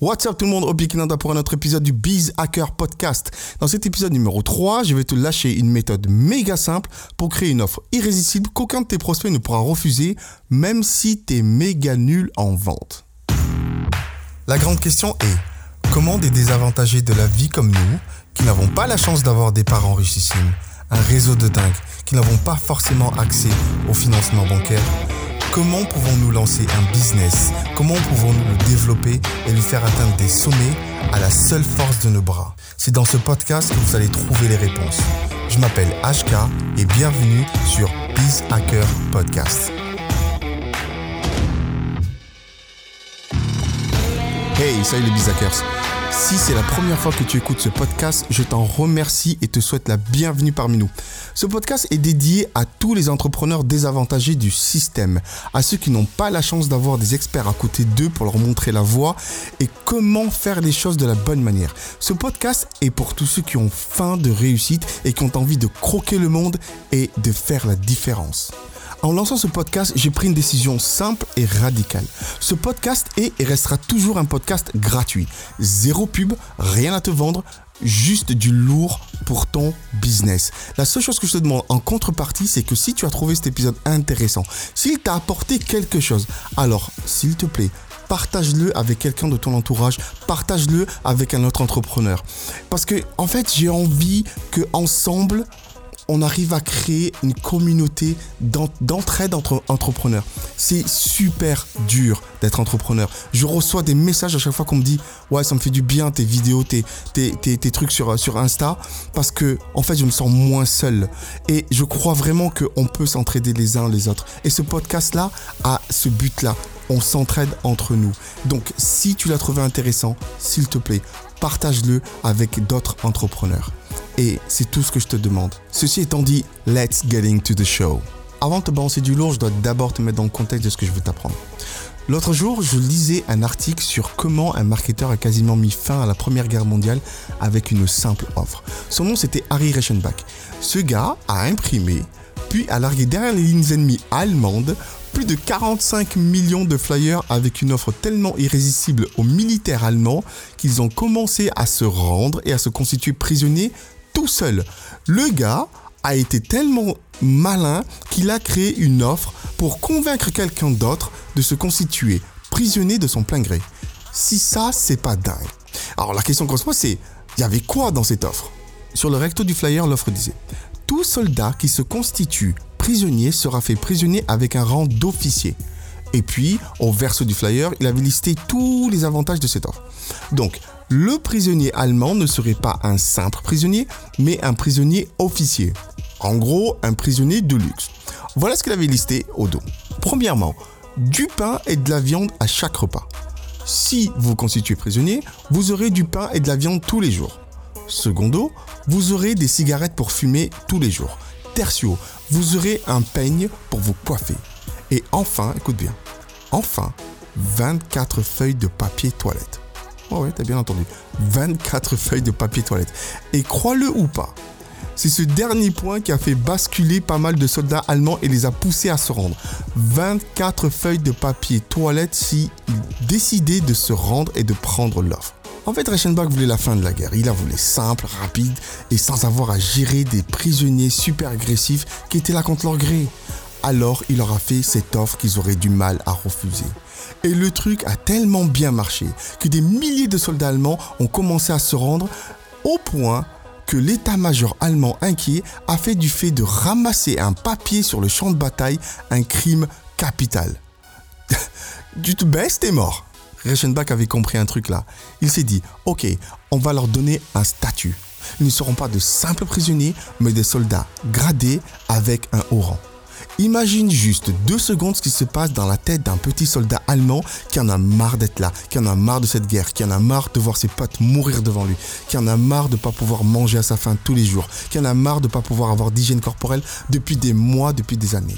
What's up tout le monde, Obi Kinanda pour un autre épisode du Biz Hacker Podcast. Dans cet épisode numéro 3, je vais te lâcher une méthode méga simple pour créer une offre irrésistible qu'aucun de tes prospects ne pourra refuser, même si tu es méga nul en vente. La grande question est, comment des désavantagés de la vie comme nous, qui n'avons pas la chance d'avoir des parents richissimes, un réseau de dingue, qui n'avons pas forcément accès au financement bancaire, Comment pouvons-nous lancer un business? Comment pouvons-nous le développer et lui faire atteindre des sommets à la seule force de nos bras? C'est dans ce podcast que vous allez trouver les réponses. Je m'appelle HK et bienvenue sur Biz Hacker Podcast. Hey, salut les Biz Hackers si c'est la première fois que tu écoutes ce podcast, je t'en remercie et te souhaite la bienvenue parmi nous. Ce podcast est dédié à tous les entrepreneurs désavantagés du système, à ceux qui n'ont pas la chance d'avoir des experts à côté d'eux pour leur montrer la voie et comment faire les choses de la bonne manière. Ce podcast est pour tous ceux qui ont faim de réussite et qui ont envie de croquer le monde et de faire la différence. En lançant ce podcast, j'ai pris une décision simple et radicale. Ce podcast est et restera toujours un podcast gratuit. Zéro pub, rien à te vendre, juste du lourd pour ton business. La seule chose que je te demande en contrepartie, c'est que si tu as trouvé cet épisode intéressant, s'il t'a apporté quelque chose, alors s'il te plaît, partage-le avec quelqu'un de ton entourage, partage-le avec un autre entrepreneur. Parce que en fait, j'ai envie que ensemble on arrive à créer une communauté d'entraide entre entrepreneurs. C'est super dur d'être entrepreneur. Je reçois des messages à chaque fois qu'on me dit Ouais, ça me fait du bien tes vidéos, tes, trucs sur, sur Insta, parce que en fait, je me sens moins seul. Et je crois vraiment qu'on peut s'entraider les uns les autres. Et ce podcast-là a ce but-là. On s'entraide entre nous. Donc, si tu l'as trouvé intéressant, s'il te plaît, partage-le avec d'autres entrepreneurs. Et c'est tout ce que je te demande. Ceci étant dit, let's get into the show. Avant de te balancer du lourd, je dois d'abord te mettre dans le contexte de ce que je veux t'apprendre. L'autre jour, je lisais un article sur comment un marketeur a quasiment mis fin à la Première Guerre mondiale avec une simple offre. Son nom c'était Harry Reichenbach. Ce gars a imprimé, puis a largué derrière les lignes ennemies allemandes plus de 45 millions de flyers avec une offre tellement irrésistible aux militaires allemands qu'ils ont commencé à se rendre et à se constituer prisonniers tout seul. Le gars a été tellement malin qu'il a créé une offre pour convaincre quelqu'un d'autre de se constituer prisonnier de son plein gré. Si ça, c'est pas dingue. Alors la question qu'on se pose, c'est il y avait quoi dans cette offre? Sur le recto du flyer, l'offre disait Tout soldat qui se constitue prisonnier sera fait prisonnier avec un rang d'officier. Et puis, au verso du flyer, il avait listé tous les avantages de cette offre. Donc, le prisonnier allemand ne serait pas un simple prisonnier, mais un prisonnier officier. En gros, un prisonnier de luxe. Voilà ce qu'il avait listé au dos. Premièrement, du pain et de la viande à chaque repas. Si vous constituez prisonnier, vous aurez du pain et de la viande tous les jours. Secondo, vous aurez des cigarettes pour fumer tous les jours. Tertio, vous aurez un peigne pour vous coiffer. Et enfin, écoute bien, enfin, 24 feuilles de papier toilette. Oh ouais, t'as bien entendu. 24 feuilles de papier toilette. Et crois-le ou pas, c'est ce dernier point qui a fait basculer pas mal de soldats allemands et les a poussés à se rendre. 24 feuilles de papier toilette s'ils décidaient de se rendre et de prendre l'offre. En fait, Reichenbach voulait la fin de la guerre. Il la voulait simple, rapide et sans avoir à gérer des prisonniers super agressifs qui étaient là contre leur gré. Alors, il leur a fait cette offre qu'ils auraient du mal à refuser. Et le truc a tellement bien marché que des milliers de soldats allemands ont commencé à se rendre au point que l'état-major allemand inquiet a fait du fait de ramasser un papier sur le champ de bataille un crime capital. tu te baisses, t'es mort. Reichenbach avait compris un truc là. Il s'est dit, ok, on va leur donner un statut. Ils ne seront pas de simples prisonniers, mais des soldats gradés avec un haut rang. Imagine juste deux secondes ce qui se passe dans la tête d'un petit soldat allemand qui en a marre d'être là, qui en a marre de cette guerre, qui en a marre de voir ses potes mourir devant lui, qui en a marre de ne pas pouvoir manger à sa faim tous les jours, qui en a marre de ne pas pouvoir avoir d'hygiène corporelle depuis des mois, depuis des années.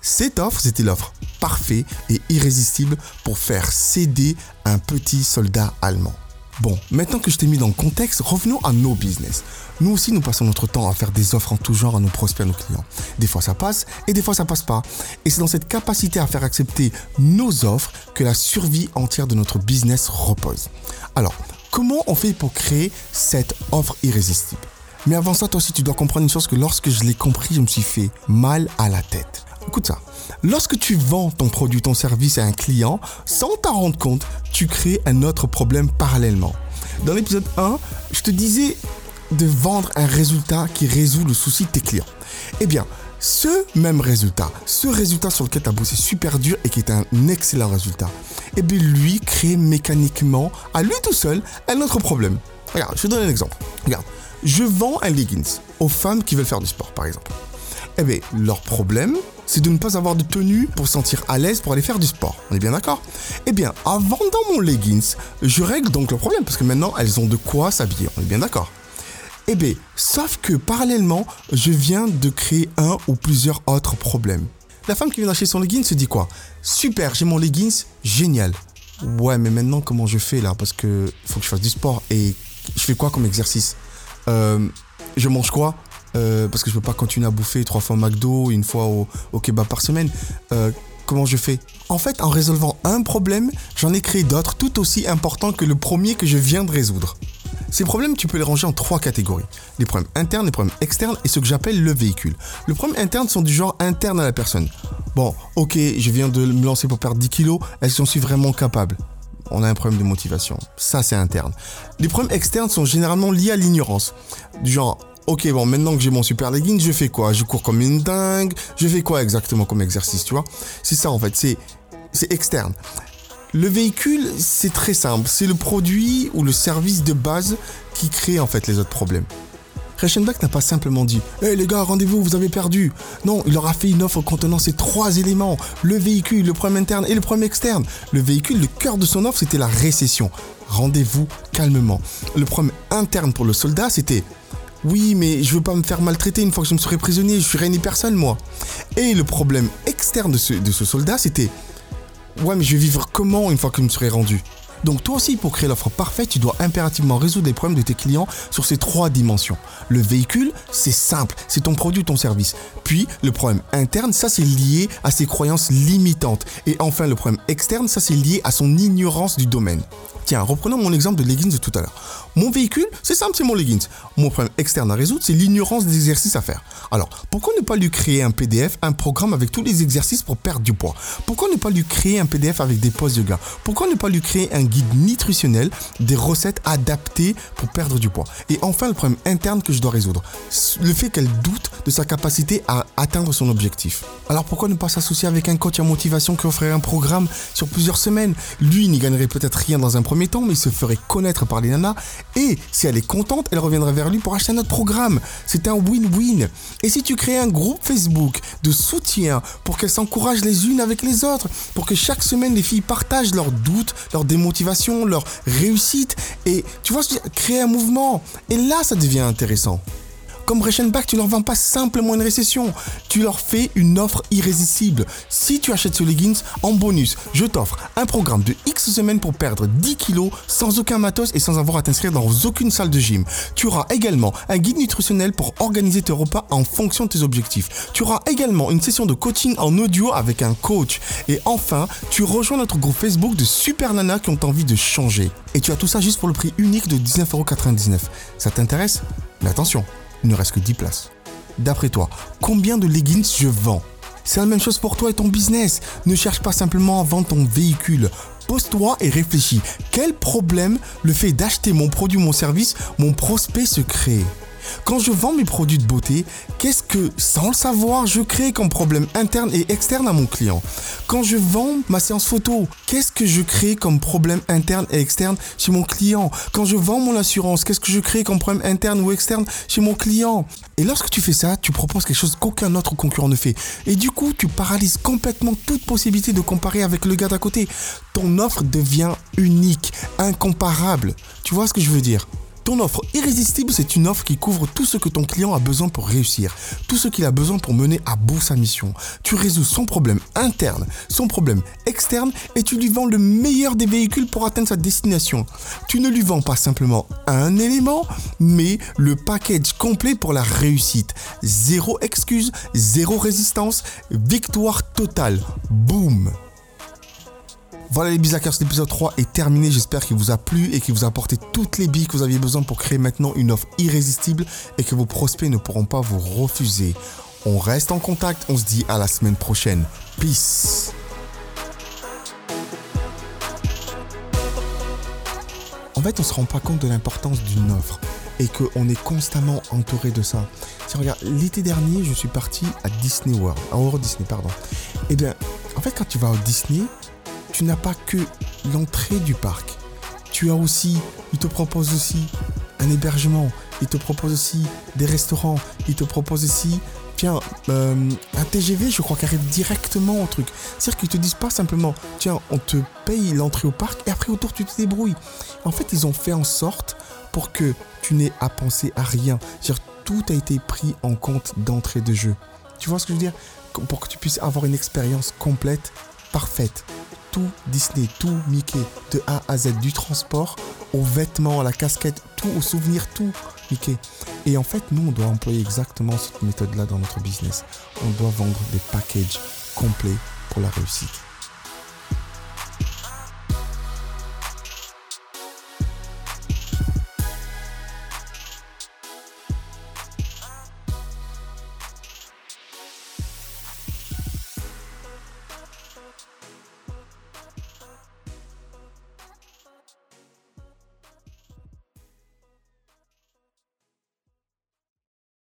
Cette offre, c'était l'offre parfaite et irrésistible pour faire céder un petit soldat allemand. Bon, maintenant que je t'ai mis dans le contexte, revenons à nos business. Nous aussi, nous passons notre temps à faire des offres en tout genre à nos prospects, à nos clients. Des fois, ça passe et des fois, ça passe pas. Et c'est dans cette capacité à faire accepter nos offres que la survie entière de notre business repose. Alors, comment on fait pour créer cette offre irrésistible? Mais avant ça, toi aussi, tu dois comprendre une chose que lorsque je l'ai compris, je me suis fait mal à la tête. Écoute ça. Lorsque tu vends ton produit, ton service à un client, sans t'en rendre compte, tu crées un autre problème parallèlement. Dans l'épisode 1, je te disais de vendre un résultat qui résout le souci de tes clients. Eh bien, ce même résultat, ce résultat sur lequel tu as bossé super dur et qui est un excellent résultat, eh bien lui crée mécaniquement, à lui tout seul, un autre problème. Regarde, je te donne un exemple. Regarde, je vends un leggings aux femmes qui veulent faire du sport, par exemple. Eh bien, leur problème, c'est de ne pas avoir de tenue pour se sentir à l'aise pour aller faire du sport. On est bien d'accord? Eh bien, en vendant mon leggings, je règle donc le problème parce que maintenant elles ont de quoi s'habiller. On est bien d'accord? Eh bien, sauf que parallèlement, je viens de créer un ou plusieurs autres problèmes. La femme qui vient d'acheter son leggings se dit quoi? Super, j'ai mon leggings, génial. Ouais, mais maintenant comment je fais là? Parce que faut que je fasse du sport et je fais quoi comme exercice? Euh, Je mange quoi? Euh, parce que je peux pas continuer à bouffer trois fois au McDo, une fois au, kebab par semaine. Euh, comment je fais? En fait, en résolvant un problème, j'en ai créé d'autres tout aussi importants que le premier que je viens de résoudre. Ces problèmes, tu peux les ranger en trois catégories. Les problèmes internes, les problèmes externes et ce que j'appelle le véhicule. Les problèmes internes sont du genre interne à la personne. Bon, ok, je viens de me lancer pour perdre 10 kilos, est-ce que j'en suis vraiment capable? On a un problème de motivation. Ça, c'est interne. Les problèmes externes sont généralement liés à l'ignorance. Du genre, ok, bon, maintenant que j'ai mon super legging, je fais quoi? Je cours comme une dingue, je fais quoi exactement comme exercice, tu vois? C'est ça en fait, c'est, externe. Le véhicule, c'est très simple, c'est le produit ou le service de base qui crée en fait les autres problèmes. Reichenbach n'a pas simplement dit Hé les gars, rendez-vous, vous avez perdu. Non, il leur a fait une offre contenant ces trois éléments le véhicule, le problème interne et le problème externe. Le véhicule, le cœur de son offre, c'était la récession. Rendez-vous calmement. Le problème interne pour le soldat, c'était oui, mais je veux pas me faire maltraiter une fois que je me serai prisonnier, je suis ni personne, moi. Et le problème externe de ce, de ce soldat, c'était Ouais, mais je vais vivre comment une fois que je me serai rendu? Donc toi aussi, pour créer l'offre parfaite, tu dois impérativement résoudre les problèmes de tes clients sur ces trois dimensions. Le véhicule, c'est simple, c'est ton produit ou ton service. Puis le problème interne, ça c'est lié à ses croyances limitantes. Et enfin le problème externe, ça c'est lié à son ignorance du domaine. Tiens, reprenons mon exemple de leggings de tout à l'heure. Mon véhicule, c'est simple, c'est mon leggings. Mon problème externe à résoudre, c'est l'ignorance des exercices à faire. Alors, pourquoi ne pas lui créer un PDF, un programme avec tous les exercices pour perdre du poids? Pourquoi ne pas lui créer un PDF avec des poses yoga Pourquoi ne pas lui créer un guide nutritionnel, des recettes adaptées pour perdre du poids Et enfin, le problème interne que je dois résoudre, le fait qu'elle doute de sa capacité à atteindre son objectif. Alors pourquoi ne pas s'associer avec un coach en motivation qui offrirait un programme sur plusieurs semaines? Lui n'y gagnerait peut-être rien dans un premier temps, mais il se ferait connaître par les nanas. Et si elle est contente, elle reviendrait vers lui pour acheter un autre programme. C'est un win-win. Et si tu crées un groupe Facebook de soutien pour qu'elles s'encouragent les unes avec les autres, pour que chaque semaine les filles partagent leurs doutes, leurs démotivations, leurs réussites, et tu vois, créer un mouvement. Et là, ça devient intéressant. Comme Reichenbach, tu leur vends pas simplement une récession, tu leur fais une offre irrésistible. Si tu achètes ce leggings, en bonus, je t'offre un programme de X semaines pour perdre 10 kilos sans aucun matos et sans avoir à t'inscrire dans aucune salle de gym. Tu auras également un guide nutritionnel pour organiser tes repas en fonction de tes objectifs. Tu auras également une session de coaching en audio avec un coach. Et enfin, tu rejoins notre groupe Facebook de super nanas qui ont envie de changer. Et tu as tout ça juste pour le prix unique de 19,99€. Ça t'intéresse? Mais attention, il ne reste que 10 places. D'après toi, combien de leggings je vends? C'est la même chose pour toi et ton business. Ne cherche pas simplement à vendre ton véhicule. Pose-toi et réfléchis. Quel problème le fait d'acheter mon produit ou mon service, mon prospect se crée quand je vends mes produits de beauté, qu'est-ce que, sans le savoir, je crée comme problème interne et externe à mon client? Quand je vends ma séance photo, qu'est-ce que je crée comme problème interne et externe chez mon client? Quand je vends mon assurance, qu'est-ce que je crée comme problème interne ou externe chez mon client? Et lorsque tu fais ça, tu proposes quelque chose qu'aucun autre concurrent ne fait. Et du coup, tu paralyses complètement toute possibilité de comparer avec le gars d'à côté. Ton offre devient unique, incomparable. Tu vois ce que je veux dire? Ton offre irrésistible, c'est une offre qui couvre tout ce que ton client a besoin pour réussir, tout ce qu'il a besoin pour mener à bout sa mission. Tu résous son problème interne, son problème externe et tu lui vends le meilleur des véhicules pour atteindre sa destination. Tu ne lui vends pas simplement un élément, mais le package complet pour la réussite. Zéro excuse, zéro résistance, victoire totale. Boum voilà les Bizakers, l'épisode 3 est terminé. J'espère qu'il vous a plu et qu'il vous a apporté toutes les billes que vous aviez besoin pour créer maintenant une offre irrésistible et que vos prospects ne pourront pas vous refuser. On reste en contact, on se dit à la semaine prochaine. Peace En fait, on se rend pas compte de l'importance d'une offre et qu'on est constamment entouré de ça. Si regarde, l'été dernier, je suis parti à Disney World, à Euro Disney, pardon. Eh bien, en fait, quand tu vas au Disney, tu n'as pas que l'entrée du parc. Tu as aussi, il te propose aussi un hébergement, il te propose aussi des restaurants, il te propose aussi, tiens, euh, un TGV, je crois, qui arrive directement au truc. C'est-à-dire qu'ils te disent pas simplement, tiens, on te paye l'entrée au parc et après autour tu te débrouilles. En fait, ils ont fait en sorte pour que tu n'aies à penser à rien. C'est-à-dire tout a été pris en compte d'entrée de jeu. Tu vois ce que je veux dire? Pour que tu puisses avoir une expérience complète, parfaite Disney, tout Mickey, de A à Z, du transport aux vêtements, à la casquette, tout, au souvenir, tout Mickey. Et en fait, nous, on doit employer exactement cette méthode-là dans notre business. On doit vendre des packages complets pour la réussite.